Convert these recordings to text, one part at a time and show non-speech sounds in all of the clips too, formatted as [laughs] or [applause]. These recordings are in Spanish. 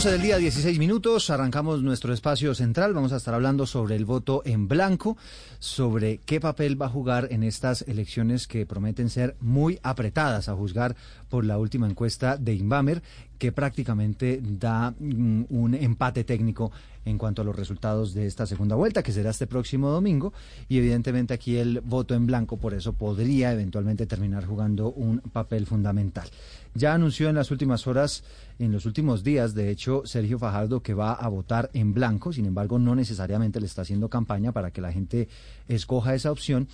12 del día, 16 minutos, arrancamos nuestro espacio central, vamos a estar hablando sobre el voto en blanco, sobre qué papel va a jugar en estas elecciones que prometen ser muy apretadas, a juzgar por la última encuesta de Inbamer, que prácticamente da mm, un empate técnico en cuanto a los resultados de esta segunda vuelta, que será este próximo domingo, y evidentemente aquí el voto en blanco, por eso podría eventualmente terminar jugando un papel fundamental. Ya anunció en las últimas horas, en los últimos días, de hecho, Sergio Fajardo que va a votar en blanco, sin embargo, no necesariamente le está haciendo campaña para que la gente escoja esa opción,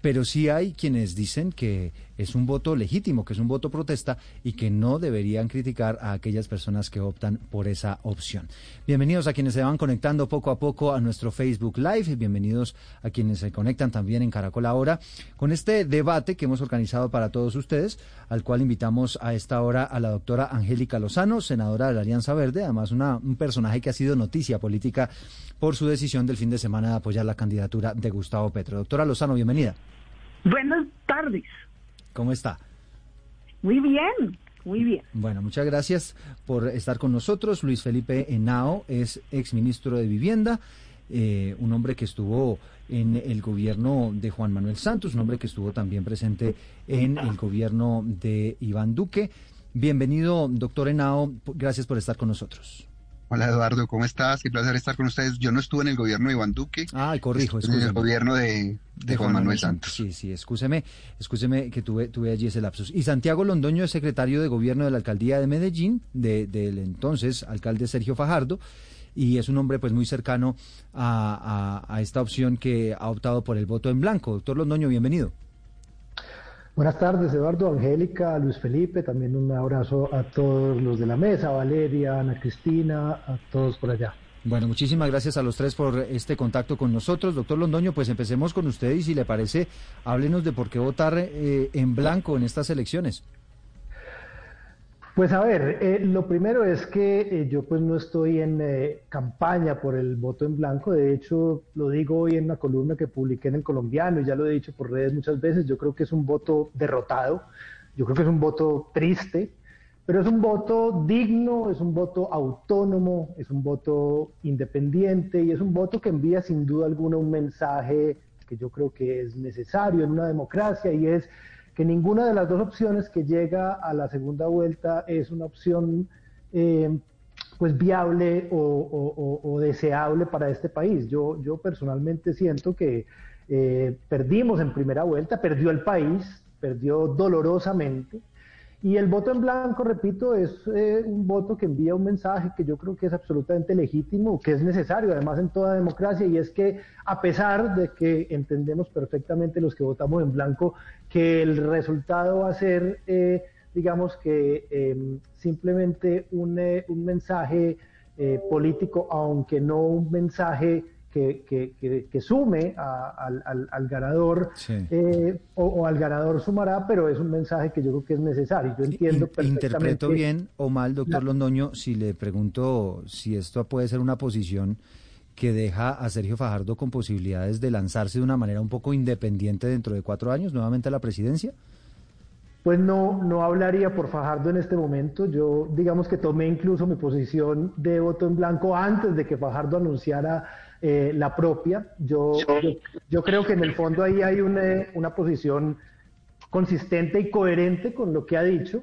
pero sí hay quienes dicen que es un voto legítimo, que es un voto protesta y que no deberían criticar a aquellas personas que optan por esa opción. Bienvenidos a quienes se van conectando poco a poco a nuestro Facebook Live, bienvenidos a quienes se conectan también en Caracol Ahora con este debate que hemos organizado para todos ustedes, al cual invitamos a esta hora a la doctora Angélica Lozano, senadora de la Alianza Verde, además una, un personaje que ha sido noticia política por su decisión del fin de semana de apoyar la candidatura de Gustavo Petro. Doctora Lozano, bienvenida. Buenas tardes. ¿Cómo está? Muy bien, muy bien. Bueno, muchas gracias por estar con nosotros. Luis Felipe Henao es exministro de Vivienda, eh, un hombre que estuvo en el gobierno de Juan Manuel Santos, un hombre que estuvo también presente en el gobierno de Iván Duque. Bienvenido, doctor Henao. Gracias por estar con nosotros. Hola Eduardo, ¿cómo estás? Qué placer estar con ustedes. Yo no estuve en el gobierno de Iván Duque. Ah, corrijo, En el gobierno de, Juan, Manuel, Santos. Sí, sí, escúcheme, escúcheme que tuve, tuve allí ese lapsus. Y Santiago Londoño es secretario de gobierno de la alcaldía de Medellín, del entonces alcalde Sergio Fajardo, y es un hombre pues muy cercano a, a esta opción que ha optado por el voto en blanco. Doctor Londoño, bienvenido. Buenas tardes, Eduardo, Angélica, Luis Felipe, también un abrazo a todos los de la mesa, Valeria, Ana Cristina, a todos por allá. Bueno, muchísimas gracias a los tres por este contacto con nosotros. Doctor Londoño, pues empecemos con usted y si le parece, háblenos de por qué votar eh, en blanco en estas elecciones. Pues a ver, eh, lo primero es que eh, yo pues no estoy en eh, campaña por el voto en blanco, de hecho lo digo hoy en una columna que publiqué en el colombiano y ya lo he dicho por redes muchas veces, yo creo que es un voto derrotado, yo creo que es un voto triste, pero es un voto digno, es un voto autónomo, es un voto independiente y es un voto que envía sin duda alguna un mensaje que yo creo que es necesario en una democracia y es que ninguna de las dos opciones que llega a la segunda vuelta es una opción eh, pues viable o, deseable para este país. Yo, yo personalmente siento que eh, perdimos en primera vuelta, perdió el país, perdió dolorosamente, y el voto en blanco, repito, es eh, un voto que envía un mensaje que yo creo que es absolutamente legítimo, que es necesario además en toda democracia, y es que a pesar de que entendemos perfectamente los que votamos en blanco, que el resultado va a ser, eh, digamos que em, simplemente un, eh, un mensaje político, aunque no un mensaje que, que, sume al, ganador eh, o, al ganador sumará, pero es un mensaje que yo creo que es necesario. Yo entiendo perfectamente. Interpreto bien o mal, doctor Londoño, si le pregunto si esto puede ser una posición que deja a Sergio Fajardo con posibilidades de lanzarse de una manera un poco independiente dentro de cuatro años nuevamente a la presidencia. Pues no, no hablaría por Fajardo en este momento. Yo digamos que tomé incluso mi posición de voto en blanco antes de que Fajardo anunciara eh, la propia. Yo, yo, creo que en el fondo ahí hay una, una posición consistente y coherente con lo que ha dicho,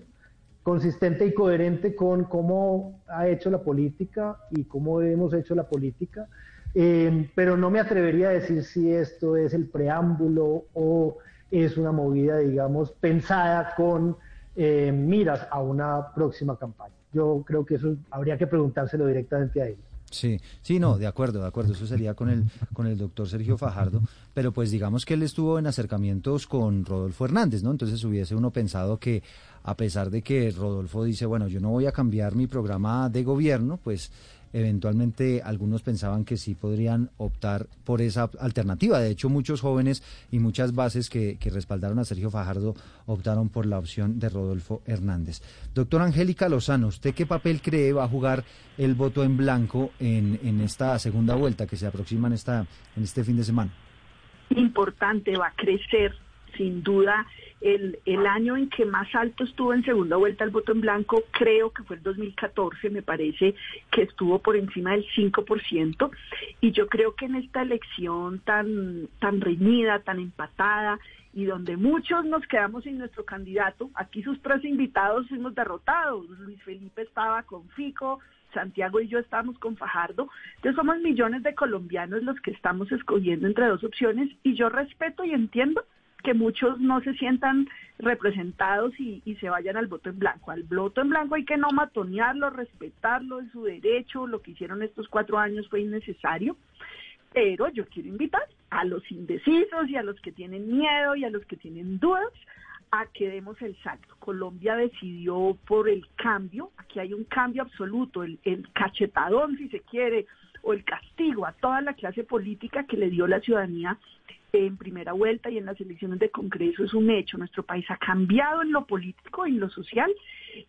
consistente y coherente con cómo ha hecho la política y cómo hemos hecho la política. Eh, pero no me atrevería a decir si esto es el preámbulo o es una movida, digamos, pensada con eh, miras a una próxima campaña. Yo creo que eso habría que preguntárselo directamente a él. Sí, sí, no, de acuerdo, de acuerdo. Eso sería con el, con el doctor Sergio Fajardo. Pero pues digamos que él estuvo en acercamientos con Rodolfo Hernández, ¿no? Entonces hubiese uno pensado que a pesar de que Rodolfo dice, bueno, yo no voy a cambiar mi programa de gobierno, pues eventualmente algunos pensaban que sí podrían optar por esa alternativa. De hecho, muchos jóvenes y muchas bases que, respaldaron a Sergio Fajardo optaron por la opción de Rodolfo Hernández. Doctor Angélica Lozano, ¿usted qué papel cree va a jugar el voto en blanco en, en esta segunda vuelta que se aproxima en, esta, en este fin de semana? Importante, va a crecer sin duda el, el, año en que más alto estuvo en segunda vuelta el voto en blanco, creo que fue el 2014, me parece que estuvo por encima del 5%, y yo creo que en esta elección tan, tan reñida, tan empatada, y donde muchos nos quedamos sin nuestro candidato, aquí sus tres invitados fuimos derrotados, Luis Felipe estaba con Fico, Santiago y yo estamos con Fajardo, entonces somos millones de colombianos los que estamos escogiendo entre dos opciones, y yo respeto y entiendo que muchos no se sientan representados y, se vayan al voto en blanco. Al voto en blanco hay que no matonearlo, respetarlo, en su derecho, lo que hicieron estos cuatro años fue innecesario, pero yo quiero invitar a los indecisos y a los que tienen miedo y a los que tienen dudas a que demos el salto. Colombia decidió por el cambio, aquí hay un cambio absoluto, el, el cachetadón si se quiere, o el castigo a toda la clase política que le dio la ciudadanía en primera vuelta y en las elecciones de Congreso es un hecho. Nuestro país ha cambiado en lo político y en lo social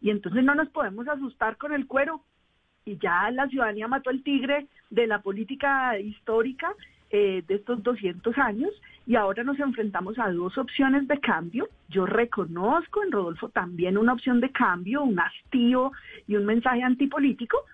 y entonces no nos podemos asustar con el cuero. Y ya la ciudadanía mató el tigre de la política histórica eh, de estos 200 años y ahora nos enfrentamos a dos opciones de cambio. Yo reconozco en Rodolfo también una opción de cambio, un hastío y un mensaje antipolítico,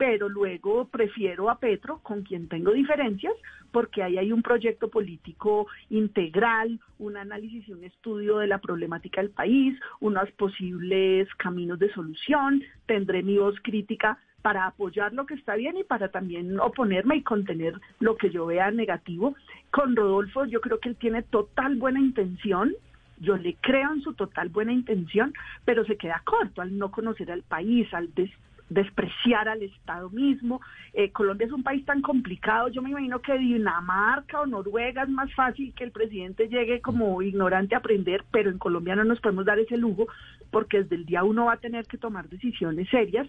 pero luego prefiero a Petro, con quien tengo diferencias, porque ahí hay un proyecto político integral, un análisis y un estudio de la problemática del país, unos posibles caminos de solución, tendré mi voz crítica para apoyar lo que está bien y para también oponerme y contener lo que yo vea negativo. Con Rodolfo yo creo que él tiene total buena intención, yo le creo en su total buena intención, pero se queda corto al no conocer al país, al des despreciar al Estado mismo. Eh, Colombia es un país tan complicado, yo me imagino que Dinamarca o Noruega es más fácil que el presidente llegue como ignorante a aprender, pero en Colombia no nos podemos dar ese lujo porque desde el día uno va a tener que tomar decisiones serias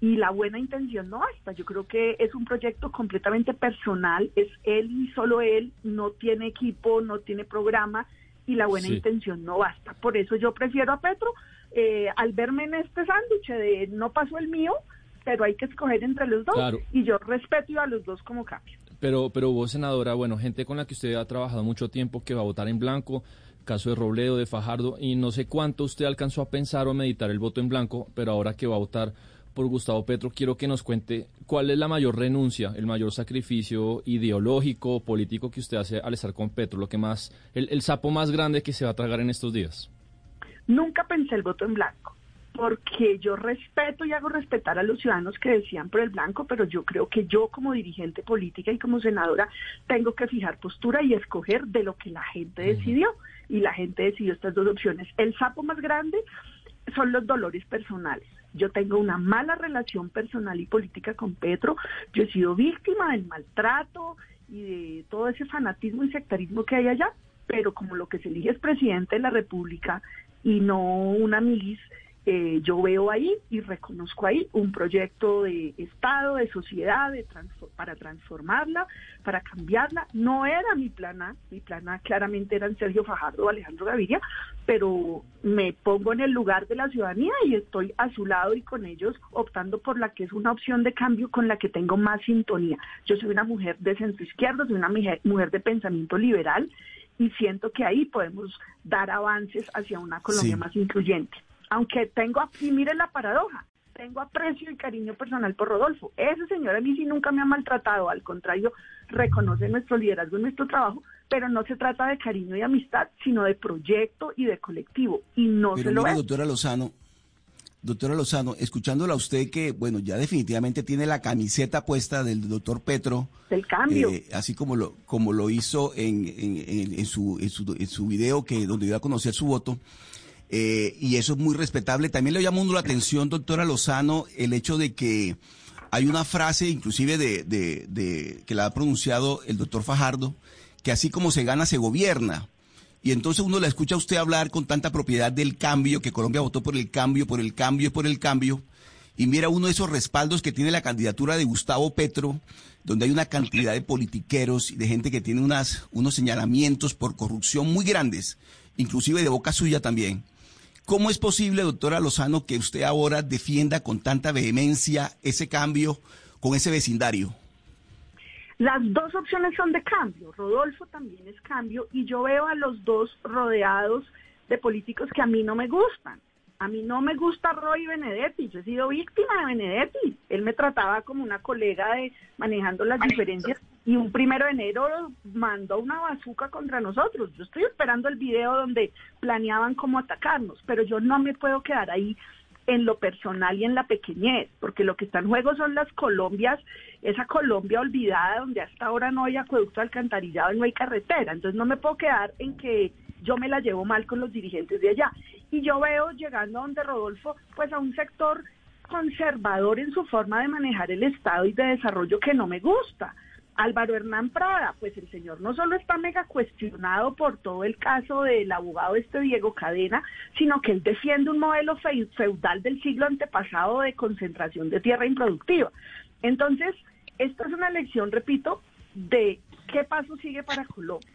y la buena intención no basta. Yo creo que es un proyecto completamente personal, es él y solo él, no tiene equipo, no tiene programa y la buena intención no basta. Por eso yo prefiero a Petro eh, al verme en este sándwich de no pasó el mío, pero hay que escoger entre los dos y yo respeto a los dos como cambio. Pero, pero vos, senadora, bueno, gente con la que usted ha trabajado mucho tiempo que va a votar en blanco, caso de Robledo, de Fajardo, y no sé cuánto usted alcanzó a pensar o meditar el voto en blanco, pero ahora que va a votar por Gustavo Petro, quiero que nos cuente cuál es la mayor renuncia, el mayor sacrificio ideológico, político que usted hace al estar con Petro, lo que más, el, el sapo más grande que se va a tragar en estos días. Nunca pensé el voto en blanco, porque yo respeto y hago respetar a los ciudadanos que decían por el blanco, pero yo creo que yo como dirigente política y como senadora tengo que fijar postura y escoger de lo que la gente decidió. Y la gente decidió estas dos opciones. El sapo más grande son los dolores personales. Yo tengo una mala relación personal y política con Petro. Yo he sido víctima del maltrato y de todo ese fanatismo y sectarismo que hay allá, pero como lo que se elige es presidente de la República y no una milis, eh, yo veo ahí y reconozco ahí un proyecto de Estado, de sociedad, de para transformarla, para cambiarla. No era mi plan A, mi plan A claramente eran Sergio Fajardo o Alejandro Gaviria, pero me pongo en el lugar de la ciudadanía y estoy a su lado y con ellos optando por la que es una opción de cambio con la que tengo más sintonía. Yo soy una mujer de centro izquierdo, soy una mujer de pensamiento liberal y siento que ahí podemos dar avances hacia una Colombia más incluyente. Aunque tengo aquí, miren la paradoja, tengo aprecio y cariño personal por Rodolfo. Ese señor a mí sí nunca me ha maltratado, al contrario, reconoce nuestro liderazgo y nuestro trabajo, pero no se trata de cariño y amistad, sino de proyecto y de colectivo. Y no se lo mire, doctora Lozano, doctora Lozano, escuchándola a usted que, bueno, ya definitivamente tiene la camiseta puesta del doctor Petro. Del cambio. Eh, así como lo, como lo hizo en, en, su, en, su, en su video que, donde iba a conocer su voto. Eh, y eso es muy respetable. También le llama uno la atención, doctora Lozano, el hecho de que hay una frase inclusive de, de, de, que la ha pronunciado el doctor Fajardo, que así como se gana, se gobierna. Y entonces uno la escucha a usted hablar con tanta propiedad del cambio, que Colombia votó por el cambio, por el cambio por el cambio. Y mira uno de esos respaldos que tiene la candidatura de Gustavo Petro, donde hay una cantidad de politiqueros y de gente que tiene unas, unos señalamientos por corrupción muy grandes, inclusive de boca suya también. ¿Cómo es posible, doctora Lozano, que usted ahora defienda con tanta vehemencia ese cambio con ese vecindario? Las dos opciones son de cambio. Rodolfo también es cambio y yo veo a los dos rodeados de políticos que a mí no me gustan. A mí no me gusta Roy Benedetti, yo he sido víctima de Benedetti. Él me trataba como una colega de manejando las diferencias y un primero de enero mandó una bazuca contra nosotros. Yo estoy esperando el video donde planeaban cómo atacarnos, pero yo no me puedo quedar ahí en lo personal y en la pequeñez, porque lo que está en juego son las Colombias, esa Colombia olvidada donde hasta ahora no hay acueducto alcantarillado y no hay carretera. Entonces no me puedo quedar en que yo me la llevo mal con los dirigentes de allá. Y yo veo llegando a donde Rodolfo, pues a un sector conservador en su forma de manejar el Estado y de desarrollo que no me gusta. Álvaro Hernán Prada, pues el señor no solo está mega cuestionado por todo el caso del abogado este Diego Cadena, sino que él defiende un modelo feudal del siglo antepasado de concentración de tierra improductiva. Entonces, esto es una lección, repito, de qué paso sigue para Colombia.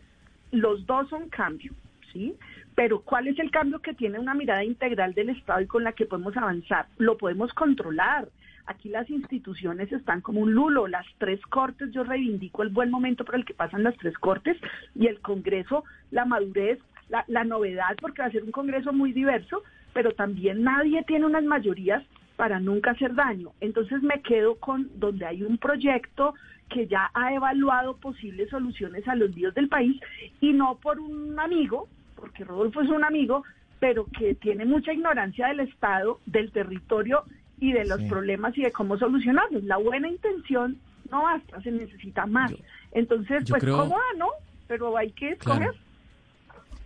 Los dos son cambios, ¿sí? Pero ¿cuál es el cambio que tiene una mirada integral del Estado y con la que podemos avanzar? Lo podemos controlar Aquí las instituciones están como un lulo, las tres cortes, yo reivindico el buen momento por el que pasan las tres cortes y el Congreso, la madurez, la, novedad, porque va a ser un Congreso muy diverso, pero también nadie tiene unas mayorías para nunca hacer daño. Entonces me quedo con donde hay un proyecto que ya ha evaluado posibles soluciones a los líos del país y no por un amigo, porque Rodolfo es un amigo, pero que tiene mucha ignorancia del Estado, del territorio y de los problemas y de cómo solucionarlos. La buena intención no basta, se necesita más. Entonces, pues cómoda, ¿no? Pero hay que escoger.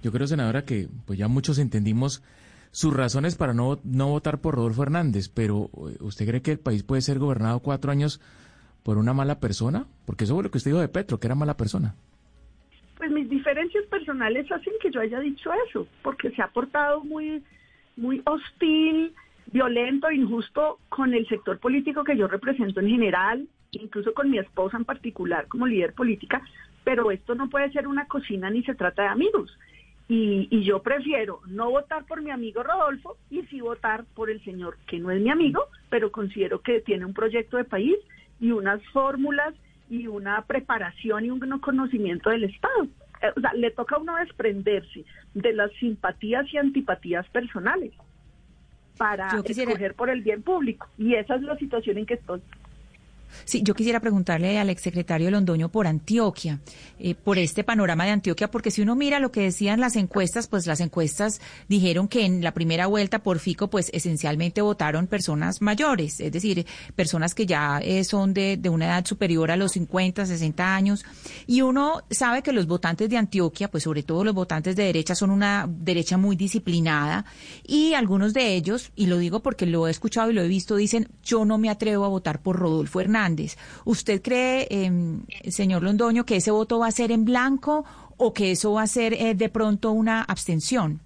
Yo creo, senadora, que pues ya muchos entendimos sus razones para no, no votar por Rodolfo Hernández, pero eh, ¿usted cree que el país puede ser gobernado cuatro años por una mala persona? Porque eso fue lo que usted dijo de Petro, que era mala persona. Pues mis diferencias personales hacen que yo haya dicho eso, porque se ha portado muy, muy hostil, violento, injusto con el sector político que yo represento en general, incluso con mi esposa en particular como líder política, pero esto no puede ser una cocina ni se trata de amigos. Y, y, yo prefiero no votar por mi amigo Rodolfo y sí votar por el señor que no es mi amigo, pero considero que tiene un proyecto de país y unas fórmulas y una preparación y un conocimiento del Estado. Eh, o sea, le toca a uno desprenderse de las simpatías y antipatías personales para escoger por el bien público. Y esa es la situación en que estoy. Sí, yo quisiera preguntarle al exsecretario Londoño por Antioquia, eh, por este panorama de Antioquia, porque si uno mira lo que decían las encuestas, pues las encuestas dijeron que en la primera vuelta por Fico, pues esencialmente votaron personas mayores, es decir, personas que ya eh, son de, de, una edad superior a los 50, 60 años. Y uno sabe que los votantes de Antioquia, pues sobre todo los votantes de derecha, son una derecha muy disciplinada y algunos de ellos, y lo digo porque lo he escuchado y lo he visto, dicen, yo no me atrevo a votar por Rodolfo Hernández ¿Usted cree, em, señor Londoño, que ese voto va a ser en blanco o que eso va a ser eh, de pronto una abstención?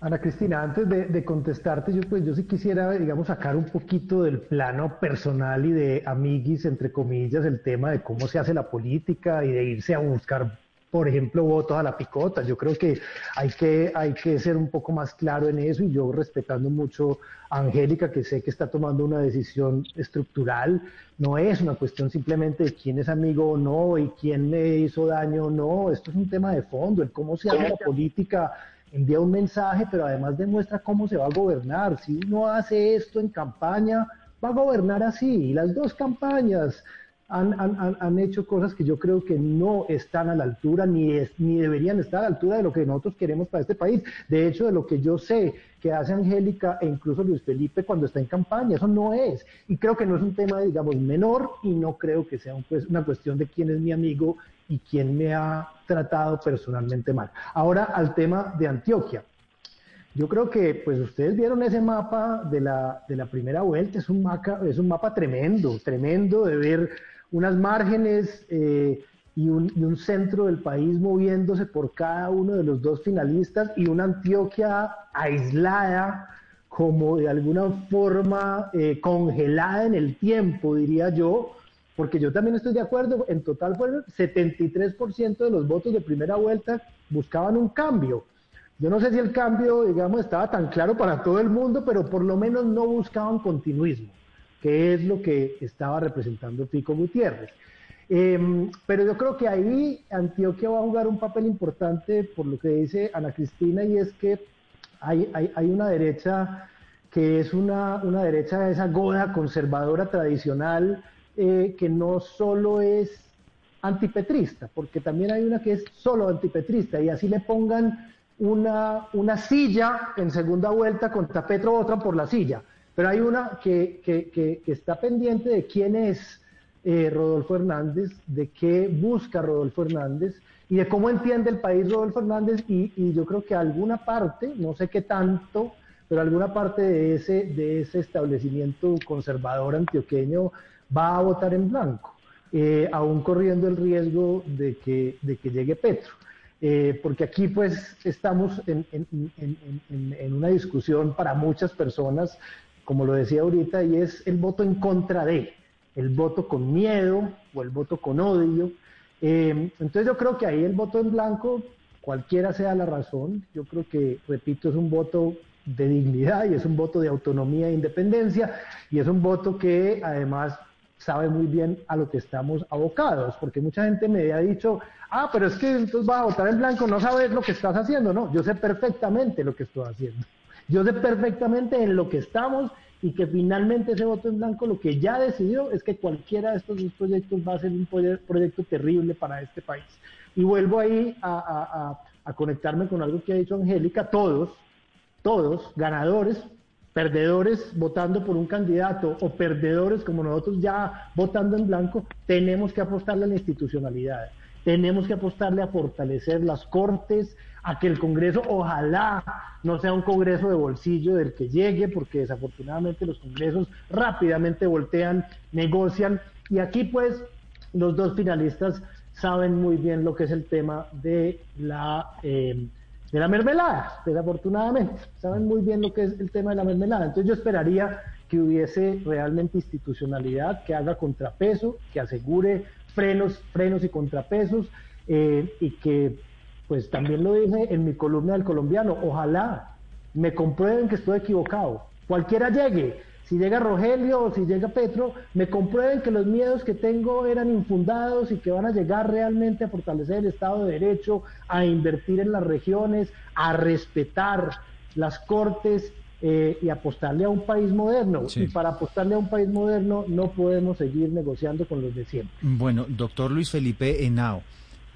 Ana Cristina, antes de, contestarte, yo pues yo sí quisiera, digamos, sacar un poquito del plano personal y de amiguis, entre comillas, el tema de cómo se hace la política y de irse a buscar por ejemplo, votos a la picota. Yo creo que hay que, hay que ser un poco más claro en eso y yo respetando mucho a Angélica, que sé que está tomando una decisión estructural, no es una cuestión simplemente de quién es amigo o no y quién le hizo daño o no, esto es un tema de fondo, el cómo se hace la política envía un mensaje, pero además demuestra cómo se va a gobernar. Si uno hace esto en campaña, va a gobernar así. Y las dos campañas, han, hecho cosas que yo creo que no están a la altura ni, ni deberían estar a la altura de lo que nosotros queremos para este país. De hecho, de lo que yo sé que hace Angélica e incluso Luis Felipe cuando está en campaña, eso no es. Y creo que no es un tema, digamos, menor y no creo que sea pues, una cuestión de quién es mi amigo y quién me ha tratado personalmente mal. Ahora al tema de Antioquia. Yo creo que, pues ustedes vieron ese mapa de la, de la primera vuelta, es un, mapa, es un mapa tremendo, tremendo de ver unas márgenes eh, y, un, centro del país moviéndose por cada uno de los dos finalistas y una Antioquia aislada, como de alguna forma eh, congelada en el tiempo, diría yo, porque yo también estoy de acuerdo, en total fue el 73% de los votos de primera vuelta buscaban un cambio. Yo no sé si el cambio, digamos, estaba tan claro para todo el mundo, pero por lo menos no buscaban continuismo, que es lo que estaba representando Pico Gutiérrez. Eh, pero yo creo que ahí Antioquia va a jugar un papel importante por lo que dice Ana Cristina y es que hay, hay, una derecha que es una, una derecha, esa goda conservadora tradicional, eh, que no solo es antipetrista, porque también hay una que es solo antipetrista y así le pongan una, una silla en segunda vuelta contra Petro, otra por la silla. Pero hay una que, que, que, está pendiente de quién es eh, Rodolfo Hernández, de qué busca Rodolfo Hernández y de cómo entiende el país Rodolfo Hernández y, yo creo que alguna parte, no sé qué tanto, pero alguna parte de ese, de ese establecimiento conservador antioqueño va a votar en blanco, eh, aún corriendo el riesgo de que, de que llegue Petro. Eh, porque aquí pues estamos en, en, en, una discusión para muchas personas, como lo decía ahorita, y es el voto en contra de, el voto con miedo o el voto con odio. Eh, entonces yo creo que ahí el voto en blanco, cualquiera sea la razón, yo creo que, repito, es un voto de dignidad y es un voto de autonomía e independencia y es un voto que además sabe muy bien a lo que estamos abocados, porque mucha gente me ha dicho, ah, pero es que entonces vas a votar en blanco, no sabes lo que estás haciendo, no, yo sé perfectamente lo que estoy haciendo, yo sé perfectamente en lo que estamos y que finalmente ese voto en blanco lo que ya decidió es que cualquiera de estos dos proyectos va a ser un proyecto terrible para este país. Y vuelvo ahí a, a, a conectarme con algo que ha dicho Angélica, todos, todos, ganadores, perdedores votando por un candidato o perdedores como nosotros ya votando en blanco, tenemos que apostarle a la institucionalidad, tenemos que apostarle a fortalecer las cortes, a que el Congreso ojalá no sea un Congreso de bolsillo del que llegue, porque desafortunadamente los Congresos rápidamente voltean, negocian, y aquí pues los dos finalistas saben muy bien lo que es el tema de la... Eh, de la mermelada, desafortunadamente. Saben muy bien lo que es el tema de la mermelada. Entonces yo esperaría que hubiese realmente institucionalidad, que haga contrapeso, que asegure frenos, frenos y contrapesos, eh, y que, pues también lo dije en mi columna del colombiano, ojalá me comprueben que estoy equivocado. Cualquiera llegue, si llega Rogelio o si llega Petro, me comprueben que los miedos que tengo eran infundados y que van a llegar realmente a fortalecer el Estado de Derecho, a invertir en las regiones, a respetar las cortes eh, y apostarle a un país moderno. Y para apostarle a un país moderno no podemos seguir negociando con los de siempre. Bueno, doctor Luis Felipe Henao,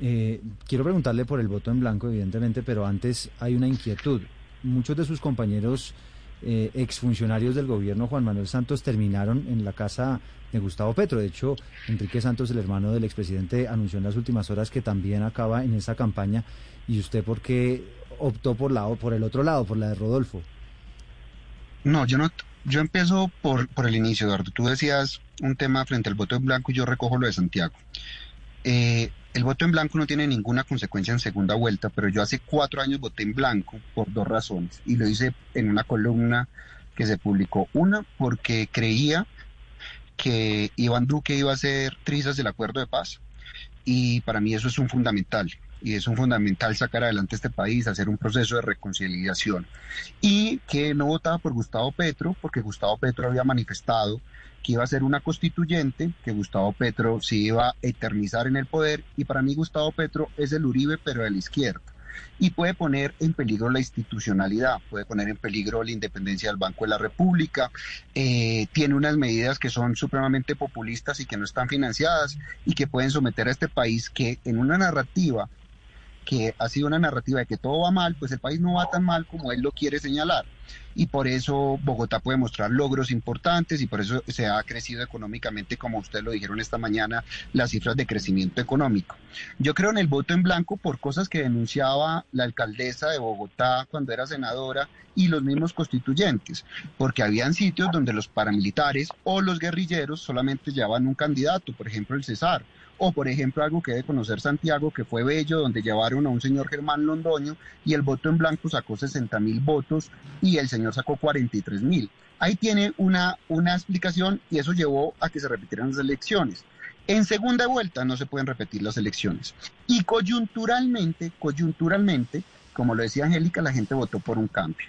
eh, quiero preguntarle por el voto en blanco, evidentemente, pero antes hay una inquietud. Muchos de sus compañeros eh, exfuncionarios del gobierno Juan Manuel Santos terminaron en la casa de Gustavo Petro. De hecho, Enrique Santos, el hermano del expresidente, anunció en las últimas horas que también acaba en esa campaña. ¿Y usted por qué optó por, lado, por el otro lado, por la de Rodolfo? No, yo no. Yo empiezo por, por el inicio, Eduardo. Tú decías un tema frente al voto en blanco y yo recojo lo de Santiago. Eh, el voto en blanco no tiene ninguna consecuencia en segunda vuelta, pero yo hace cuatro años voté en blanco por dos razones y lo hice en una columna que se publicó. Una, porque creía que Iván Duque iba a ser trizas del acuerdo de paz y para mí eso es un fundamental y es un fundamental sacar adelante este país, hacer un proceso de reconciliación. Y que no votaba por Gustavo Petro, porque Gustavo Petro había manifestado que iba a ser una constituyente, que Gustavo Petro se iba a eternizar en el poder, y para mí Gustavo Petro es el Uribe, pero de la izquierda. Y puede poner en peligro la institucionalidad, puede poner en peligro la independencia del Banco de la República, eh, tiene unas medidas que son supremamente populistas y que no están financiadas y que pueden someter a este país que en una narrativa que ha sido una narrativa de que todo va mal, pues el país no va tan mal como él lo quiere señalar. Y por eso Bogotá puede mostrar logros importantes y por eso se ha crecido económicamente, como ustedes lo dijeron esta mañana, las cifras de crecimiento económico. Yo creo en el voto en blanco por cosas que denunciaba la alcaldesa de Bogotá cuando era senadora y los mismos constituyentes, porque habían sitios donde los paramilitares o los guerrilleros solamente llevaban un candidato, por ejemplo el Cesar o por ejemplo algo que debe conocer Santiago, que fue Bello, donde llevaron a un señor Germán Londoño y el voto en blanco sacó 60 mil votos y el señor sacó 43 mil. Ahí tiene una, una explicación y eso llevó a que se repitieran las elecciones. En segunda vuelta no se pueden repetir las elecciones. Y coyunturalmente, coyunturalmente, como lo decía Angélica, la gente votó por un cambio.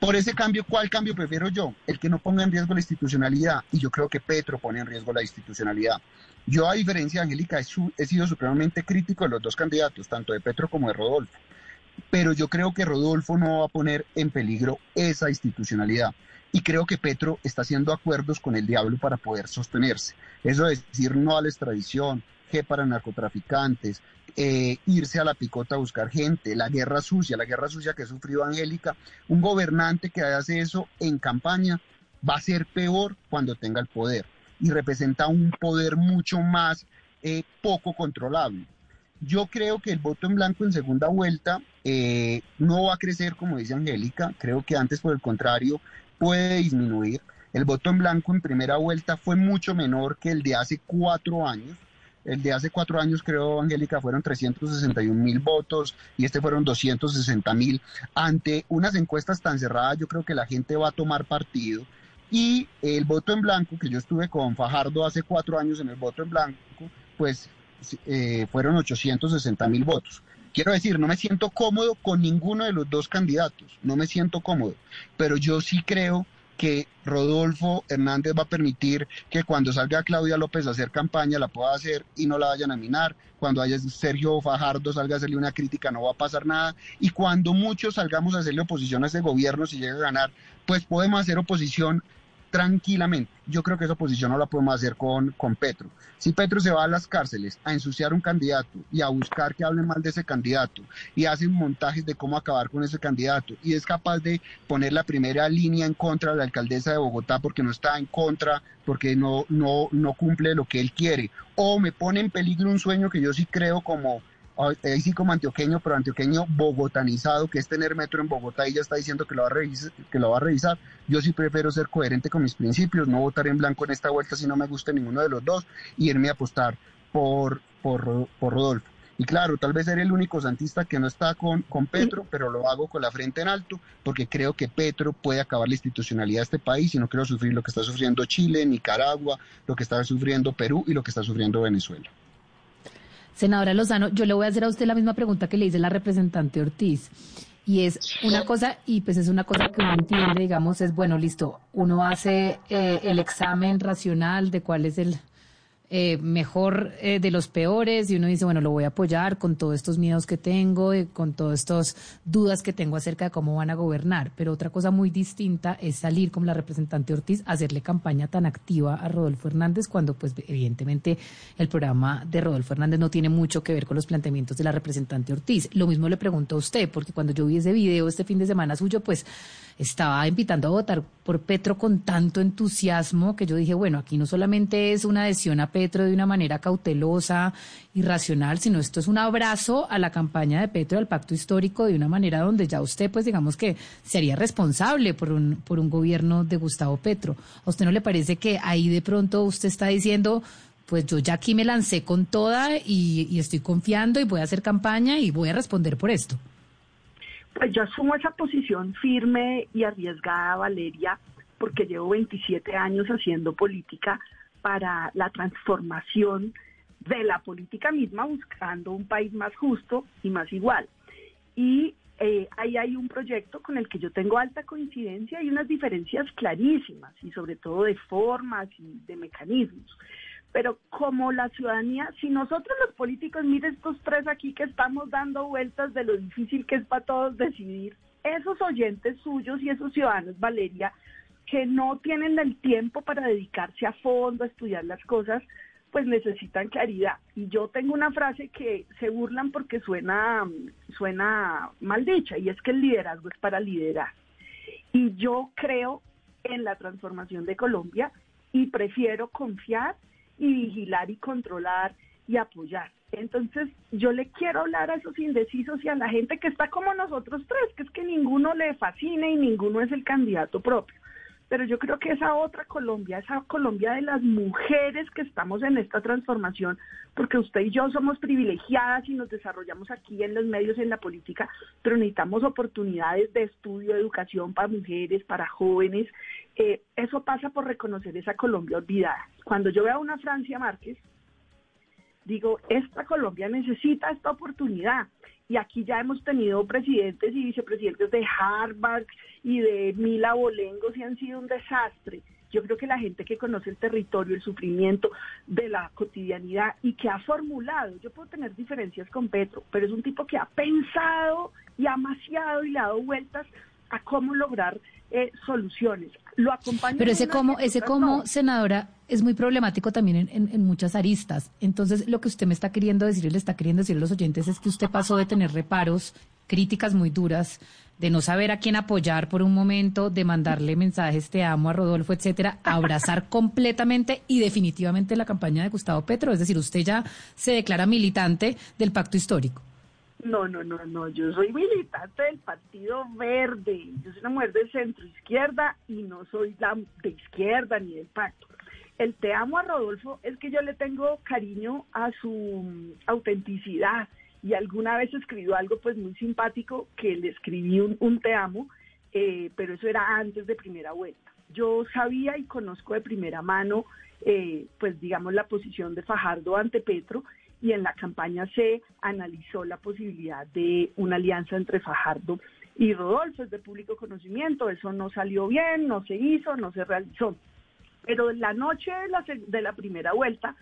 Por ese cambio, ¿cuál cambio prefiero yo? El que no ponga en riesgo la institucionalidad. Y yo creo que Petro pone en riesgo la institucionalidad. Yo, a diferencia de Angélica, he, sido supremamente crítico de los dos candidatos, tanto de Petro como de Rodolfo. Pero yo creo que Rodolfo no va a poner en peligro esa institucionalidad. Y creo que Petro está haciendo acuerdos con el diablo para poder sostenerse. Eso es decir no a la extradición, G para narcotraficantes, eh, irse a la picota a buscar gente, la guerra sucia, la guerra sucia que ha sufrido Angélica. Un gobernante que hace eso en campaña va a ser peor cuando tenga el poder y representa un poder mucho más eh, poco controlable. Yo creo que el voto en blanco en segunda vuelta eh, no va a crecer, como dice Angélica, creo que antes por el contrario puede disminuir. El voto en blanco en primera vuelta fue mucho menor que el de hace cuatro años. El de hace cuatro años, creo, Angélica, fueron 361 mil votos y este fueron 260 mil. Ante unas encuestas tan cerradas, yo creo que la gente va a tomar partido y el voto en blanco, que yo estuve con Fajardo hace cuatro años en el voto en blanco, pues eh, fueron 860 mil votos. Quiero decir, no me siento cómodo con ninguno de los dos candidatos, no me siento cómodo, pero yo sí creo que Rodolfo Hernández va a permitir que cuando salga Claudia López a hacer campaña la pueda hacer y no la vayan a minar. Cuando haya Sergio Fajardo salga a hacerle una crítica no va a pasar nada. Y cuando muchos salgamos a hacerle oposición a ese gobierno si llega a ganar, pues podemos hacer oposición tranquilamente. Yo creo que esa oposición no la podemos hacer con, con Petro. Si Petro se va a las cárceles a ensuciar un candidato y a buscar que hablen mal de ese candidato y hace montajes de cómo acabar con ese candidato y es capaz de poner la primera línea en contra de la alcaldesa de Bogotá porque no está en contra, porque no, no, no cumple lo que él quiere, o me pone en peligro un sueño que yo sí creo como ahí sí como antioqueño, pero antioqueño bogotanizado, que es tener metro en Bogotá y ya está diciendo que lo va a revisar, que lo va a revisar. Yo sí prefiero ser coherente con mis principios, no votar en blanco en esta vuelta si no me gusta ninguno de los dos y irme a apostar por, por, por Rodolfo. Y claro, tal vez seré el único santista que no está con, con Petro, pero lo hago con la frente en alto, porque creo que Petro puede acabar la institucionalidad de este país y no quiero sufrir lo que está sufriendo Chile, Nicaragua, lo que está sufriendo Perú y lo que está sufriendo Venezuela. Senadora Lozano, yo le voy a hacer a usted la misma pregunta que le hice la representante Ortiz. Y es una cosa, y pues es una cosa que uno entiende, digamos, es bueno, listo, uno hace eh, el examen racional de cuál es el, eh, mejor eh, de los peores y uno dice, bueno, lo voy a apoyar con todos estos miedos que tengo, y con todas estas dudas que tengo acerca de cómo van a gobernar. Pero otra cosa muy distinta es salir como la representante Ortiz, hacerle campaña tan activa a Rodolfo Hernández cuando pues evidentemente el programa de Rodolfo Hernández no tiene mucho que ver con los planteamientos de la representante Ortiz. Lo mismo le pregunto a usted, porque cuando yo vi ese video este fin de semana suyo, pues estaba invitando a votar por Petro con tanto entusiasmo que yo dije, bueno, aquí no solamente es una adhesión a Petro de una manera cautelosa y racional, sino esto es un abrazo a la campaña de Petro, al pacto histórico, de una manera donde ya usted, pues digamos que sería responsable por un, por un gobierno de Gustavo Petro. ¿A usted no le parece que ahí de pronto usted está diciendo, pues yo ya aquí me lancé con toda y, y estoy confiando y voy a hacer campaña y voy a responder por esto? Pues yo asumo esa posición firme y arriesgada, Valeria, porque llevo 27 años haciendo política para la transformación de la política misma, buscando un país más justo y más igual. Y eh, ahí hay un proyecto con el que yo tengo alta coincidencia y unas diferencias clarísimas, y sobre todo de formas y de mecanismos pero como la ciudadanía, si nosotros los políticos, mire estos tres aquí que estamos dando vueltas de lo difícil que es para todos decidir, esos oyentes suyos y esos ciudadanos, Valeria, que no tienen el tiempo para dedicarse a fondo a estudiar las cosas, pues necesitan claridad. Y yo tengo una frase que se burlan porque suena, suena mal dicha, y es que el liderazgo es para liderar. Y yo creo en la transformación de Colombia y prefiero confiar y vigilar y controlar y apoyar. Entonces, yo le quiero hablar a esos indecisos y a la gente que está como nosotros tres, que es que ninguno le fascina y ninguno es el candidato propio pero yo creo que esa otra Colombia, esa Colombia de las mujeres que estamos en esta transformación, porque usted y yo somos privilegiadas y nos desarrollamos aquí en los medios, en la política, pero necesitamos oportunidades de estudio, educación para mujeres, para jóvenes. Eh, eso pasa por reconocer esa Colombia olvidada. Cuando yo veo a una Francia Márquez, digo, esta Colombia necesita esta oportunidad y aquí ya hemos tenido presidentes y vicepresidentes de Harvard y de Mila Bolengos y han sido un desastre. Yo creo que la gente que conoce el territorio, el sufrimiento de la cotidianidad y que ha formulado, yo puedo tener diferencias con Petro, pero es un tipo que ha pensado y ha maciado y le ha dado vueltas a cómo lograr eh, soluciones. Lo acompaña. Pero ese como, ese como senadora es muy problemático también en, muchas aristas. Entonces, lo que usted me está queriendo decir y le está queriendo decir a los oyentes es que usted pasó de tener reparos, críticas muy duras, de no saber a quién apoyar por un momento, de mandarle mensajes te amo a Rodolfo, etcétera, a abrazar [laughs] completamente y definitivamente la campaña de Gustavo Petro. Es decir, usted ya se declara militante del pacto histórico. No, no, no, no, yo soy militante del Partido Verde, yo soy una mujer de centro izquierda y no soy la de izquierda ni del pacto. El te amo a Rodolfo es que yo le tengo cariño a su autenticidad y alguna vez escribió algo pues muy simpático que le escribí un, te amo, eh, pero eso era antes de primera vuelta. Yo sabía y conozco de primera mano eh, pues digamos la posición de Fajardo ante Petro y en la campaña se analizó la posibilidad de una alianza entre Fajardo y Rodolfo, es de público conocimiento, eso no salió bien, no se hizo, no se realizó. Pero la noche de la, de la primera vuelta,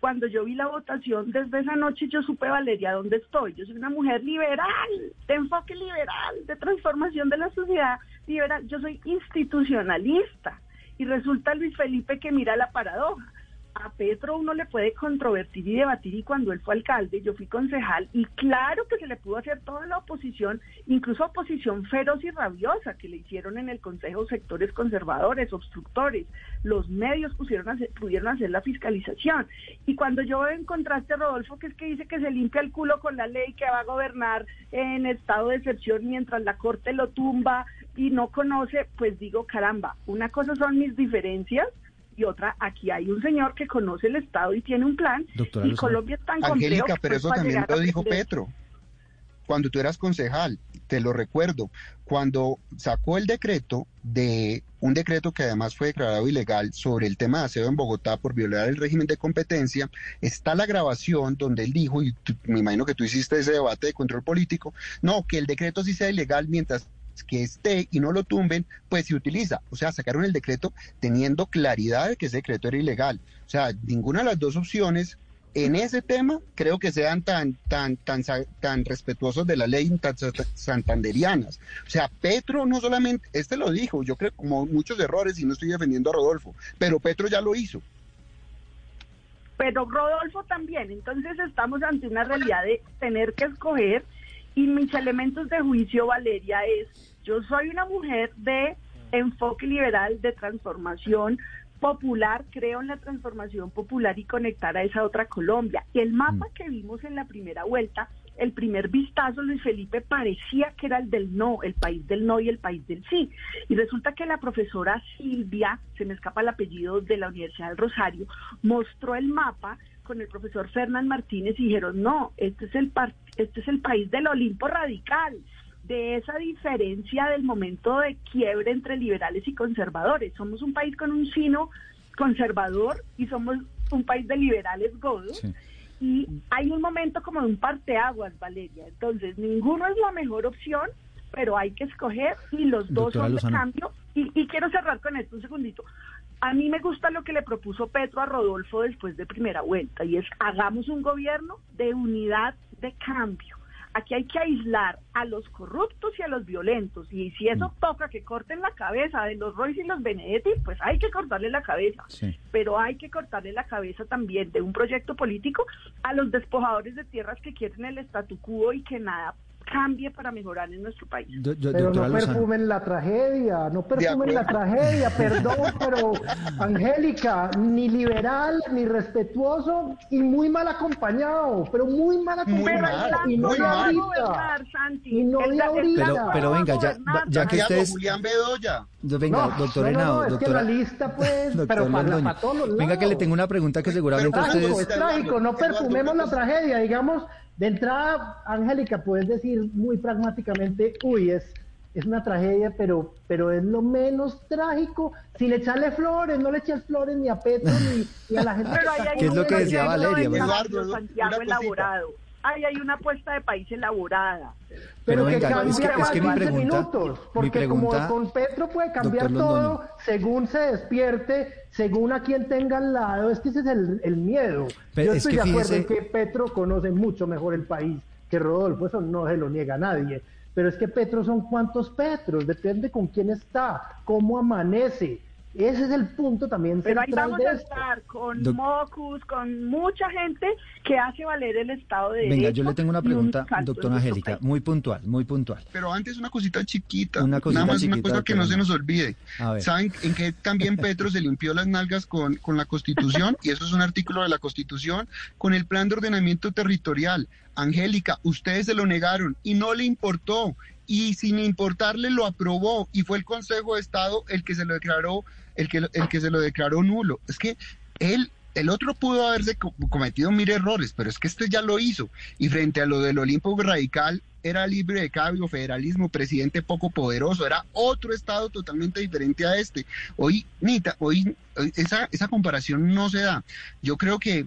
cuando yo vi la votación, desde esa noche yo supe, Valeria, dónde estoy. Yo soy una mujer liberal, de enfoque liberal, de transformación de la sociedad liberal. Yo soy institucionalista. Y resulta Luis Felipe que mira la paradoja a Petro uno le puede controvertir y debatir y cuando él fue alcalde, yo fui concejal y claro que se le pudo hacer toda la oposición, incluso oposición feroz y rabiosa que le hicieron en el Consejo sectores conservadores, obstructores, los medios pusieron pudieron hacer la fiscalización. Y cuando yo veo en contraste a Rodolfo que es que dice que se limpia el culo con la ley que va a gobernar en estado de excepción mientras la corte lo tumba y no conoce, pues digo caramba, una cosa son mis diferencias y otra, aquí hay un señor que conoce el Estado y tiene un plan, y Colombia es tan Angélica, pero eso también lo dijo Petro. Cuando tú eras concejal, te lo recuerdo, cuando sacó el decreto de un decreto que además fue declarado ilegal sobre el tema de aseo en Bogotá por violar el régimen de competencia, está la grabación donde él dijo, y me imagino que tú hiciste ese debate de control político, no, que el decreto sí sea ilegal mientras que esté y no lo tumben, pues se utiliza. O sea, sacaron el decreto teniendo claridad de que ese decreto era ilegal. O sea, ninguna de las dos opciones en ese tema creo que sean tan, tan, tan, tan respetuosos de la ley, tan santanderianas. O sea, Petro no solamente, este lo dijo, yo creo como muchos errores y no estoy defendiendo a Rodolfo, pero Petro ya lo hizo. Pero Rodolfo también, entonces estamos ante una realidad de tener que escoger y mis elementos de juicio, Valeria, es yo soy una mujer de enfoque liberal, de transformación popular, creo en la transformación popular y conectar a esa otra Colombia. Y el mapa mm. que vimos en la primera vuelta, el primer vistazo, Luis Felipe, parecía que era el del no, el país del no y el país del sí. Y resulta que la profesora Silvia, se me escapa el apellido de la Universidad del Rosario, mostró el mapa con el profesor Fernán Martínez y dijeron, no, este es el, este es el país del Olimpo radical de esa diferencia del momento de quiebre entre liberales y conservadores. Somos un país con un sino conservador y somos un país de liberales godos. Y hay un momento como de un parteaguas, Valeria. Entonces, ninguno es la mejor opción, pero hay que escoger y los dos son de cambio. Y, y quiero cerrar con esto un segundito. A mí me gusta lo que le propuso Petro a Rodolfo después de primera vuelta y es hagamos un gobierno de unidad de cambio Aquí hay que aislar a los corruptos y a los violentos. Y si eso Mm. toca que corten la cabeza de los Royce y los Benedetti, pues hay que cortarle la cabeza. Sí. Pero hay que cortarle la cabeza también de un proyecto político a los despojadores de tierras que quieren el statu quo y que nada cambie para mejorar en nuestro país. Do- yo- Pero doctora no Lozano. perfumen la tragedia, no perfumen la tragedia, [laughs] perdón, pero Angélica, ni liberal, ni respetuoso y muy mal acompañado, pero muy mal Muy acompañado. mal, el y no muy de ahorita. gobernar, Santi. Y no de ahorita. Pero- pero venga, ya- ya que ustedes- Julián Bedoya. Do- Venga, No, doctor no, no, Henao, no, es que doctora, la lista, pues, [laughs] doctor pero para, para todos los Venga que le tengo una pregunta que seguramente ustedes... es trágico, no perfumemos la tragedia, digamos, de entrada, Angélica, puedes decir muy pragmáticamente, uy, es, es una tragedia, pero, pero es lo menos trágico, sin echarle flores, no le eches flores ni a Petro ni, ni a la gente Pero que hay ¿Qué es lo que decía Valeria, Eduardo, Santiago elaborado. Ahí hay una apuesta de país elaborada. Pero que venga, cambie es que- es que mi en 15 pregunta- minutos, mi porque pregunta, como con Petro puede cambiar todo según se despierte, según a quien tenga al lado, es que ese es el, el miedo. Pero Yo es estoy que de acuerdo en que Petro conoce mucho mejor el país que Rodolfo, eso no se lo niega a nadie. Pero es que Petro son cuántos Petros, depende con quién está, cómo amanece. Ese es el punto también Pero ahí vamos de a estar con Doc- Mocus, con mucha gente que hace valer el Estado de Venga, Derecho. yo le tengo una pregunta, doctora Angélica, muy puntual, muy puntual. Pero antes una cosita chiquita, Una cosita nada más chiquita, una cosa que no se nos olvide. A ver. ¿Saben en qué también Petro se limpió las nalgas con, con la Constitución? Y eso es un artículo de la Constitución, con el plan de ordenamiento territorial. Angélica, ustedes se lo negaron y no le importó. Y sin importarle lo aprobó y fue el Consejo de Estado el que se lo declaró, el que, el que se lo declaró nulo. Es que él el otro pudo haberse co- cometido mil errores, pero es que este ya lo hizo. Y frente a lo del Olimpo radical, era libre de cambio, federalismo, presidente poco poderoso, era otro estado totalmente diferente a este. Hoy, Nita, hoy esa, esa comparación no se da. Yo creo que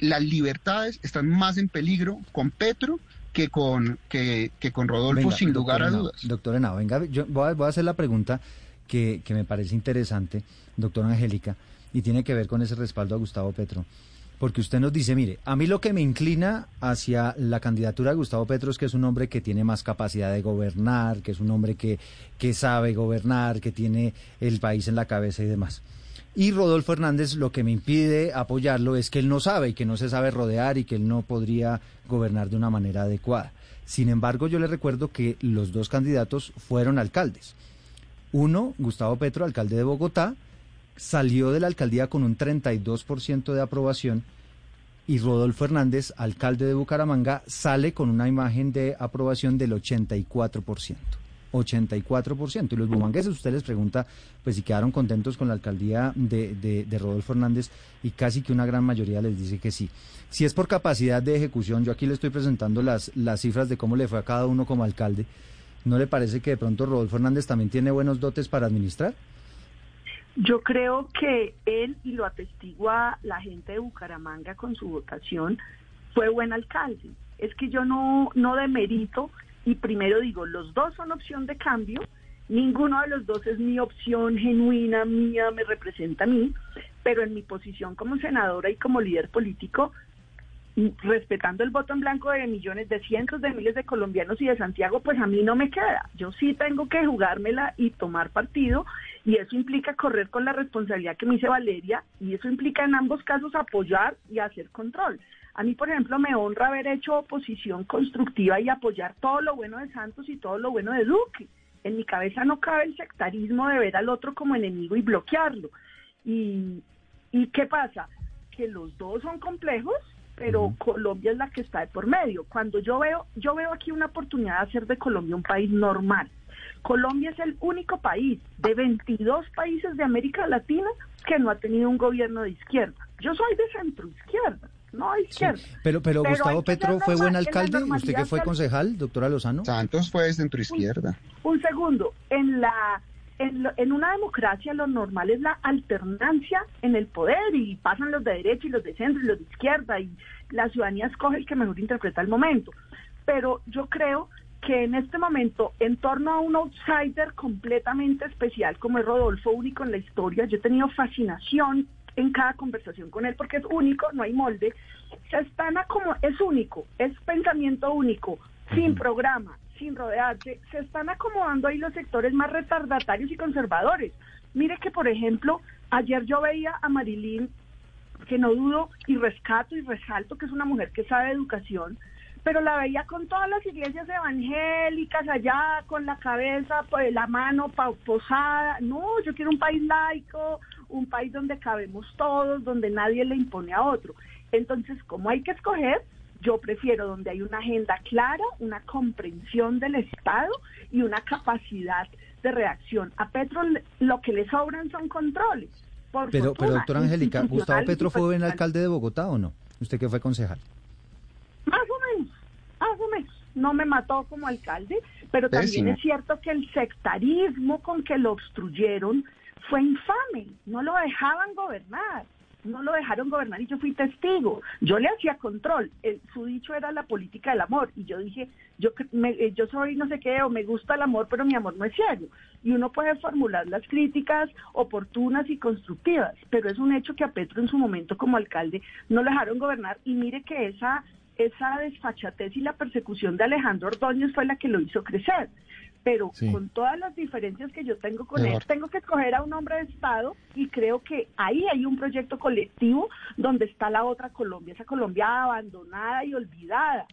las libertades están más en peligro con Petro que con, que, que con Rodolfo, Venga, sin lugar a dudas. Doctor Henao, venga, yo voy a, voy a hacer la pregunta que, que me parece interesante, doctora Angélica, y tiene que ver con ese respaldo a Gustavo Petro. Porque usted nos dice, mire, a mí lo que me inclina hacia la candidatura de Gustavo Petro es que es un hombre que tiene más capacidad de gobernar, que es un hombre que, que sabe gobernar, que tiene el país en la cabeza y demás. Y Rodolfo Hernández lo que me impide apoyarlo es que él no sabe y que no se sabe rodear y que él no podría gobernar de una manera adecuada. Sin embargo, yo le recuerdo que los dos candidatos fueron alcaldes. Uno, Gustavo Petro, alcalde de Bogotá, salió de la alcaldía con un 32% de aprobación y Rodolfo Hernández, alcalde de Bucaramanga, sale con una imagen de aprobación del 84%. 84%. Y los bumangueses, usted les pregunta, pues si quedaron contentos con la alcaldía de, de, Rodolfo Hernández y casi que una gran mayoría les dice que sí. Si es por capacidad de ejecución, yo aquí le estoy presentando las, las cifras de cómo le fue a cada uno como alcalde. ¿No le parece que de pronto Rodolfo Hernández también tiene buenos dotes para administrar? Yo creo que él, y lo atestigua la gente de Bucaramanga con su votación, fue buen alcalde. Es que yo no, no demerito y primero digo, los dos son opción de cambio, ninguno de los dos es mi opción genuina, mía, me representa a mí, pero en mi posición como senadora y como líder político, y respetando el voto en blanco de millones, de cientos de miles de colombianos y de Santiago, pues a mí no me queda. Yo sí tengo que jugármela y tomar partido y eso implica correr con la responsabilidad que me dice Valeria y eso implica en ambos casos apoyar y hacer control. A mí, por ejemplo, me honra haber hecho oposición constructiva y apoyar todo lo bueno de Santos y todo lo bueno de Duque. En mi cabeza no cabe el sectarismo de ver al otro como enemigo y bloquearlo. ¿Y, y qué pasa? Que los dos son complejos, pero Colombia es la que está de por medio. Cuando yo veo, yo veo aquí una oportunidad de hacer de Colombia un país normal. Colombia es el único país de 22 países de América Latina que no ha tenido un gobierno de izquierda. Yo soy de centro izquierda, no de Sí, izquierda. pero, pero, Pero Gustavo Petro fue buen alcalde, usted que fue concejal, doctora Lozano. Santos fue de centro izquierda. Un segundo, en la en, lo- en una democracia lo normal es la alternancia en el poder y pasan los de derecha y los de centro y los de izquierda y la ciudadanía escoge el que mejor interpreta el momento. Pero yo creo que en este momento, en torno a un outsider completamente especial como es Rodolfo, único en la historia, yo he tenido fascinación en cada conversación con él porque es único, no hay molde, se están a como es único, es pensamiento único, sin programa, sin rodearse, se están acomodando ahí los sectores más retardatarios y conservadores. Mire que, por ejemplo, ayer yo veía a Marilyn, que no dudo y rescato y resalto que es una mujer que sabe educación, pero la veía con todas las iglesias evangélicas allá, con la cabeza, pues, la mano posada. No, yo quiero un país laico, un país donde cabemos todos, donde nadie le impone a otro. Entonces, como hay que escoger, yo prefiero donde hay una agenda clara, una comprensión del Estado y una capacidad de reacción. A Petro lo que le sobran son controles. pero, pero doctora Angélica, ¿Gustavo Petro fue buen alcalde de Bogotá o no? Usted que fue concejal. Más o menos, más o menos. No me mató como alcalde, pero también es cierto que el sectarismo con que lo obstruyeron fue infame. No lo dejaban gobernar no lo dejaron gobernar y yo fui testigo. Yo le hacía control. su dicho era la política del amor y yo dije, yo eh, yo soy no sé qué o me gusta el amor, pero mi amor no es ciego. Y uno puede formular las críticas oportunas y constructivas, pero es un hecho que a Petro en su momento como alcalde no lo dejaron gobernar y mire que esa esa desfachatez y la persecución de Alejandro Ordóñez fue la que lo hizo crecer pero con todas las diferencias que yo tengo con él, tengo que escoger a un hombre de Estado y creo que ahí hay un proyecto colectivo donde está la otra Colombia, esa Colombia abandonada y olvidada.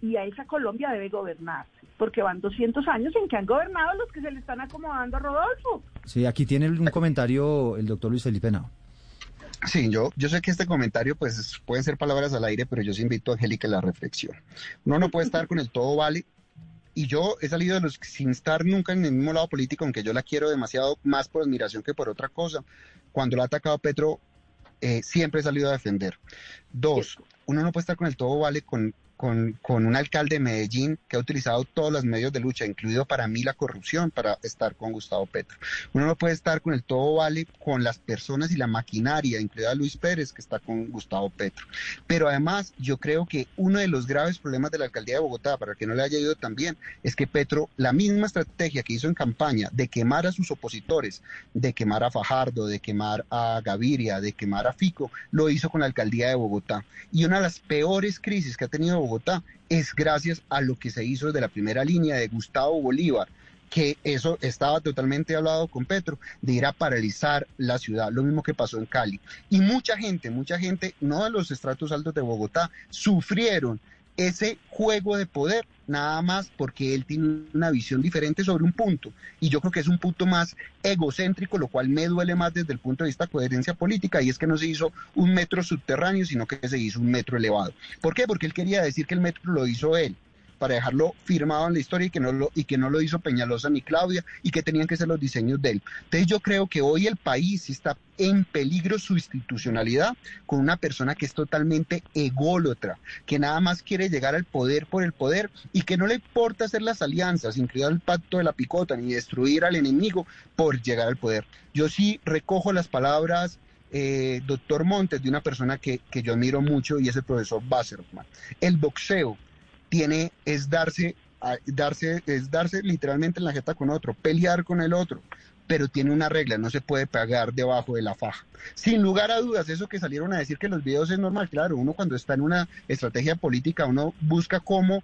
Y a esa Colombia debe gobernar, porque van 200 años en que han gobernado los que se le están acomodando a Rodolfo. Sí, aquí tiene un comentario el doctor Luis Felipe Nao. Sí, yo, yo sé que este comentario pues pueden ser palabras al aire, pero yo sí invito a Angélica a la reflexión. Uno no puede estar con el todo vale y yo he salido de los sin estar nunca en el mismo lado político, aunque yo la quiero demasiado más por admiración que por otra cosa. Cuando la ha atacado Petro, eh, siempre he salido a defender. Dos, uno no puede estar con el todo vale con con, un alcalde de Medellín que ha utilizado todos los medios de lucha, incluido para mí la corrupción, para estar con Gustavo Petro. Uno no puede estar con el todo vale con las personas y la maquinaria, incluida Luis Pérez, que está con Gustavo Petro. Pero además, yo creo que uno de los graves problemas de la alcaldía de Bogotá, para que no le haya ido tan bien, es que Petro, la misma estrategia que hizo en campaña de quemar a sus opositores, de quemar a Fajardo, de quemar a Gaviria, de quemar a Fico, lo hizo con la alcaldía de Bogotá. Y una de las peores crisis que ha tenido Bogotá es gracias a lo que se hizo desde la primera línea de Gustavo Bolívar, que eso estaba totalmente hablado con Petro, de ir a paralizar la ciudad, lo mismo que pasó en Cali. Y mucha gente, mucha gente, no de los estratos altos de Bogotá, sufrieron ese juego de poder, nada más porque él tiene una visión diferente sobre un punto. Y yo creo que es un punto más egocéntrico, lo cual me duele más desde el punto de vista de coherencia política, y es que no se hizo un metro subterráneo, sino que se hizo un metro elevado. ¿Por qué? Porque él quería decir que el metro lo hizo él para dejarlo firmado en la historia y que no lo, y que no lo hizo Peñalosa ni Claudia y que tenían que ser los diseños de él. Entonces yo creo que hoy el país está en peligro su institucionalidad con una persona que es totalmente ególatra, que nada más quiere llegar al poder por el poder y que no le importa hacer las alianzas, incluido el pacto de la picota, ni destruir al enemigo por llegar al poder. Yo sí recojo las palabras eh, doctor Montes, de una persona que, que, yo admiro mucho y es el profesor Basserman. El boxeo tiene es darse, darse, es darse literalmente en la jeta con otro, pelear con el otro, pero tiene una regla, no se puede pagar debajo de la faja. Sin lugar a dudas, eso que salieron a decir que los videos es normal, claro, uno cuando está en una estrategia política, uno busca cómo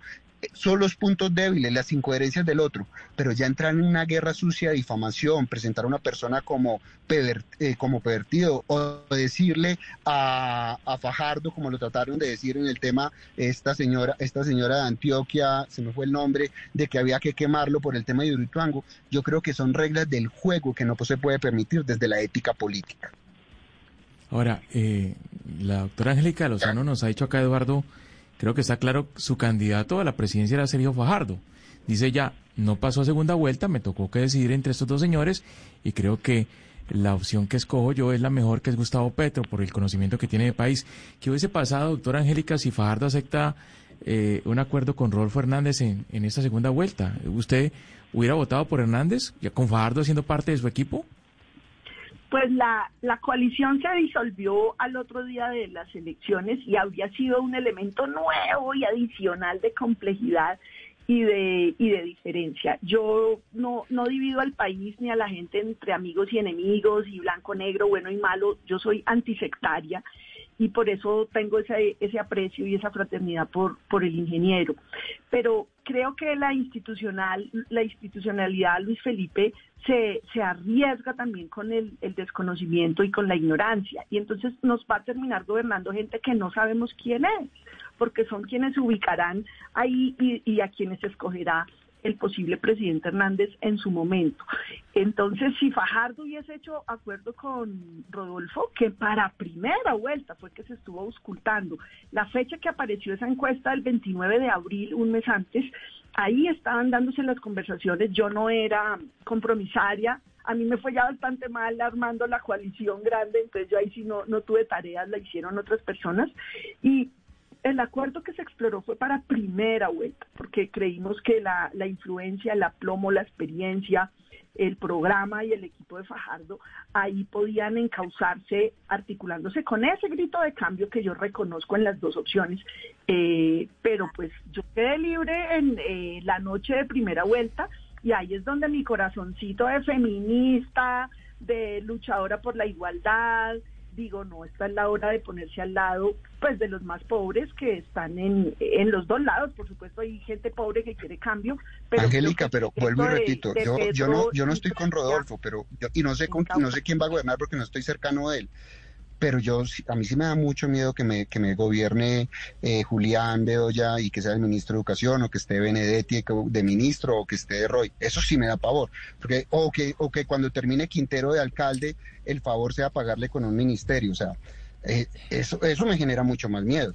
son los puntos débiles, las incoherencias del otro, pero ya entrar en una guerra sucia de difamación, presentar a una persona como, eh, como pervertido o decirle a, Fajardo, como lo trataron de decir en el tema, esta señora, esta señora de Antioquia, se me fue el nombre, de que había que quemarlo por el tema de Urituango, yo creo que son reglas del juego que no se puede permitir desde la ética política. Ahora, eh, la doctora Angélica Lozano nos ha dicho acá, Eduardo, creo que está claro, su candidato a la presidencia era Sergio Fajardo. Dice ya, no pasó a segunda vuelta, me tocó que decidir entre estos dos señores y creo que la opción que escojo yo es la mejor, que es Gustavo Petro, por el conocimiento que tiene de país. ¿Qué hubiese pasado, doctora Angélica, si Fajardo acepta eh, un acuerdo con Rodolfo Hernández en, en esta segunda vuelta? ¿Usted hubiera votado por Hernández, ya con Fajardo siendo parte de su equipo? Pues la, la coalición se disolvió al otro día de las elecciones y habría sido un elemento nuevo y adicional de complejidad y de, y de diferencia. Yo no, no divido al país ni a la gente entre amigos y enemigos y blanco, negro, bueno y malo. Yo soy antisectaria y por eso tengo ese, ese aprecio y esa fraternidad por, por el ingeniero. Pero creo que la institucional, la institucionalidad, Luis Felipe, se, se arriesga también con el, desconocimiento y con la ignorancia. Y entonces nos va a terminar gobernando gente que no sabemos quién es, porque son quienes se ubicarán ahí y, y a quienes escogerá el posible presidente Hernández en su momento. Entonces, si Fajardo hubiese hecho acuerdo con Rodolfo, que para primera vuelta fue que se estuvo auscultando, la fecha que apareció esa encuesta el 29 de abril, un mes antes, ahí estaban dándose las conversaciones, yo no era compromisaria, a mí me fue ya bastante mal armando la coalición grande, entonces yo ahí sí no, no tuve tareas, la hicieron otras personas, y el acuerdo que se exploró fue para primera vuelta, porque creímos que la, la influencia, el aplomo, la experiencia, el programa y el equipo de Fajardo ahí podían encauzarse articulándose con ese grito de cambio que yo reconozco en las dos opciones. Eh, pero pues yo quedé libre en eh, la noche de primera vuelta y ahí es donde mi corazoncito de feminista, de luchadora por la igualdad, digo, no, esta es la hora de ponerse al lado pues de los más pobres que están en, en los dos lados, por supuesto hay gente pobre que quiere cambio. Pero Angélica, pero vuelvo y repito, yo, yo no, yo no estoy con Rodolfo, pero y no sé con, no sé quién va a gobernar porque no estoy cercano a él pero yo a mí sí me da mucho miedo que me, que me gobierne eh, Julián Bedoya y que sea el ministro de Educación o que esté Benedetti de ministro o que esté Roy. Eso sí me da pavor. Porque, o, que, o que cuando termine Quintero de alcalde el favor sea pagarle con un ministerio. O sea, eh, eso, eso me genera mucho más miedo.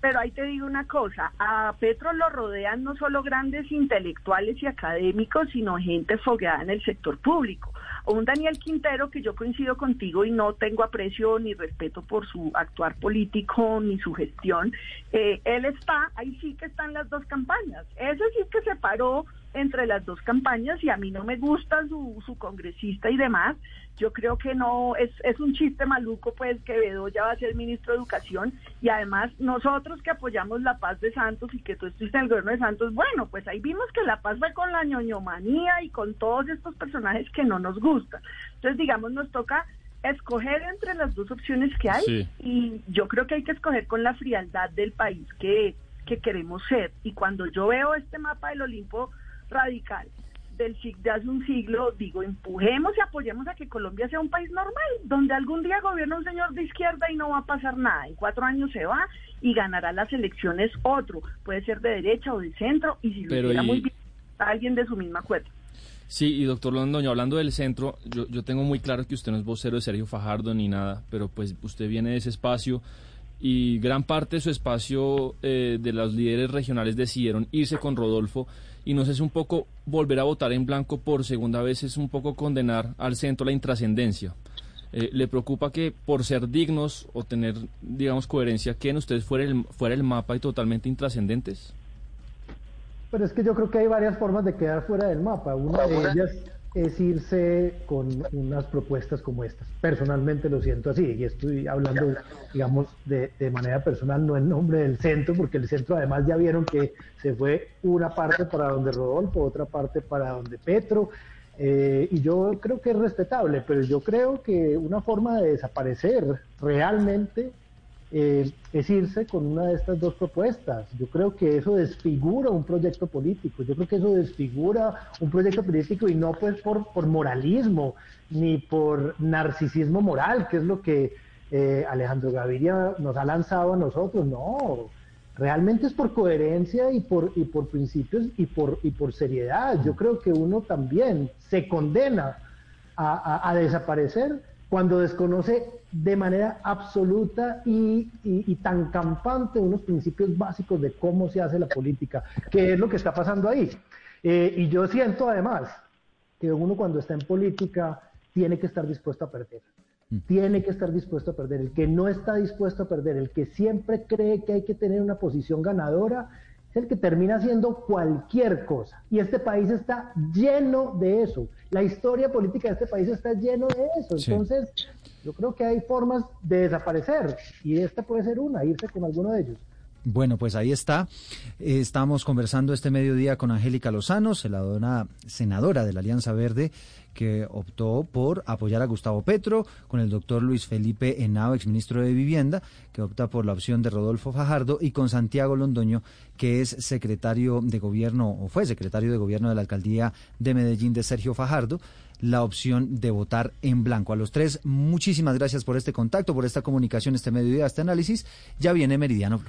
Pero ahí te digo una cosa, a Petro lo rodean no solo grandes intelectuales y académicos, sino gente fogueada en el sector público un Daniel Quintero que yo coincido contigo y no tengo aprecio ni respeto por su actuar político ni su gestión, eh, él está, ahí sí que están las dos campañas. Ese sí que se paró entre las dos campañas y a mí no me gusta su, su congresista y demás. Yo creo que no, es, es un chiste maluco pues que Bedoya va a ser ministro de Educación y además nosotros que apoyamos la paz de Santos y que tú estuviste en el gobierno de Santos, bueno, pues ahí vimos que la paz fue con la ñoñomanía y con todos estos personajes que no nos gustan. Entonces, digamos, nos toca escoger entre las dos opciones que hay y yo creo que hay que escoger con la frialdad del país que, que queremos ser. Y cuando yo veo este mapa del Olimpo, radical del de hace un siglo, digo, empujemos y apoyemos a que Colombia sea un país normal, donde algún día gobierna un señor de izquierda y no va a pasar nada. En cuatro años se va y ganará las elecciones otro, puede ser de derecha o de centro, y si lo hiciera muy bien, alguien de su misma cuerda. Sí, y doctor Londoño, hablando del centro, yo, yo tengo muy claro que usted no es vocero de Sergio Fajardo ni nada, pero pues usted viene de ese espacio y gran parte de su espacio eh, de los líderes regionales decidieron irse con Rodolfo y no sé, es un poco volver a votar en blanco por segunda vez, es un poco condenar al centro la intrascendencia. Eh, ¿Le preocupa que por ser dignos o tener, digamos, coherencia, queden ustedes fuera el, fuera el mapa y totalmente intrascendentes? Pero es que yo creo que hay varias formas de quedar fuera del mapa. Una de ellas es irse con unas propuestas como estas. Personalmente lo siento así, y estoy hablando, digamos, de, de, manera personal, no en nombre del centro, porque el centro además ya vieron que se fue una parte para donde Rodolfo, otra parte para donde Petro, eh, y yo creo que es respetable, pero yo creo que una forma de desaparecer realmente eh, es irse con una de estas dos propuestas. Yo creo que eso desfigura un proyecto político, yo creo que eso desfigura un proyecto político y no pues por, por moralismo ni por narcisismo moral, que es lo que eh, Alejandro Gaviria nos ha lanzado a nosotros, no. Realmente es por coherencia y por, y por principios y por, y por seriedad. Yo creo que uno también se condena a, a, a desaparecer cuando desconoce de manera absoluta y, tan campante unos principios básicos de cómo se hace la política, que es lo que está pasando ahí. Eh, y yo siento además que uno cuando está en política tiene que estar dispuesto a perder. Mm. Tiene que estar dispuesto a perder. El que no está dispuesto a perder, el que siempre cree que hay que tener una posición ganadora, es el que termina haciendo cualquier cosa. Y este país está lleno de eso. La historia política de este país está lleno de eso. Entonces, yo creo que hay formas de desaparecer y esta puede ser una, irse con alguno de ellos. Bueno, pues ahí está. Estamos conversando este mediodía con Angélica Lozano, senadora de la Alianza Verde, que optó por apoyar a Gustavo Petro, con el doctor Luis Felipe Henao, exministro de Vivienda, que opta por la opción de Rodolfo Fajardo, y con Santiago Londoño, que es secretario de gobierno, o fue secretario de gobierno de la alcaldía de Medellín de Sergio Fajardo la opción de votar en blanco. A los tres, muchísimas gracias por este contacto, por esta comunicación, este mediodía, este análisis. Ya viene Meridiano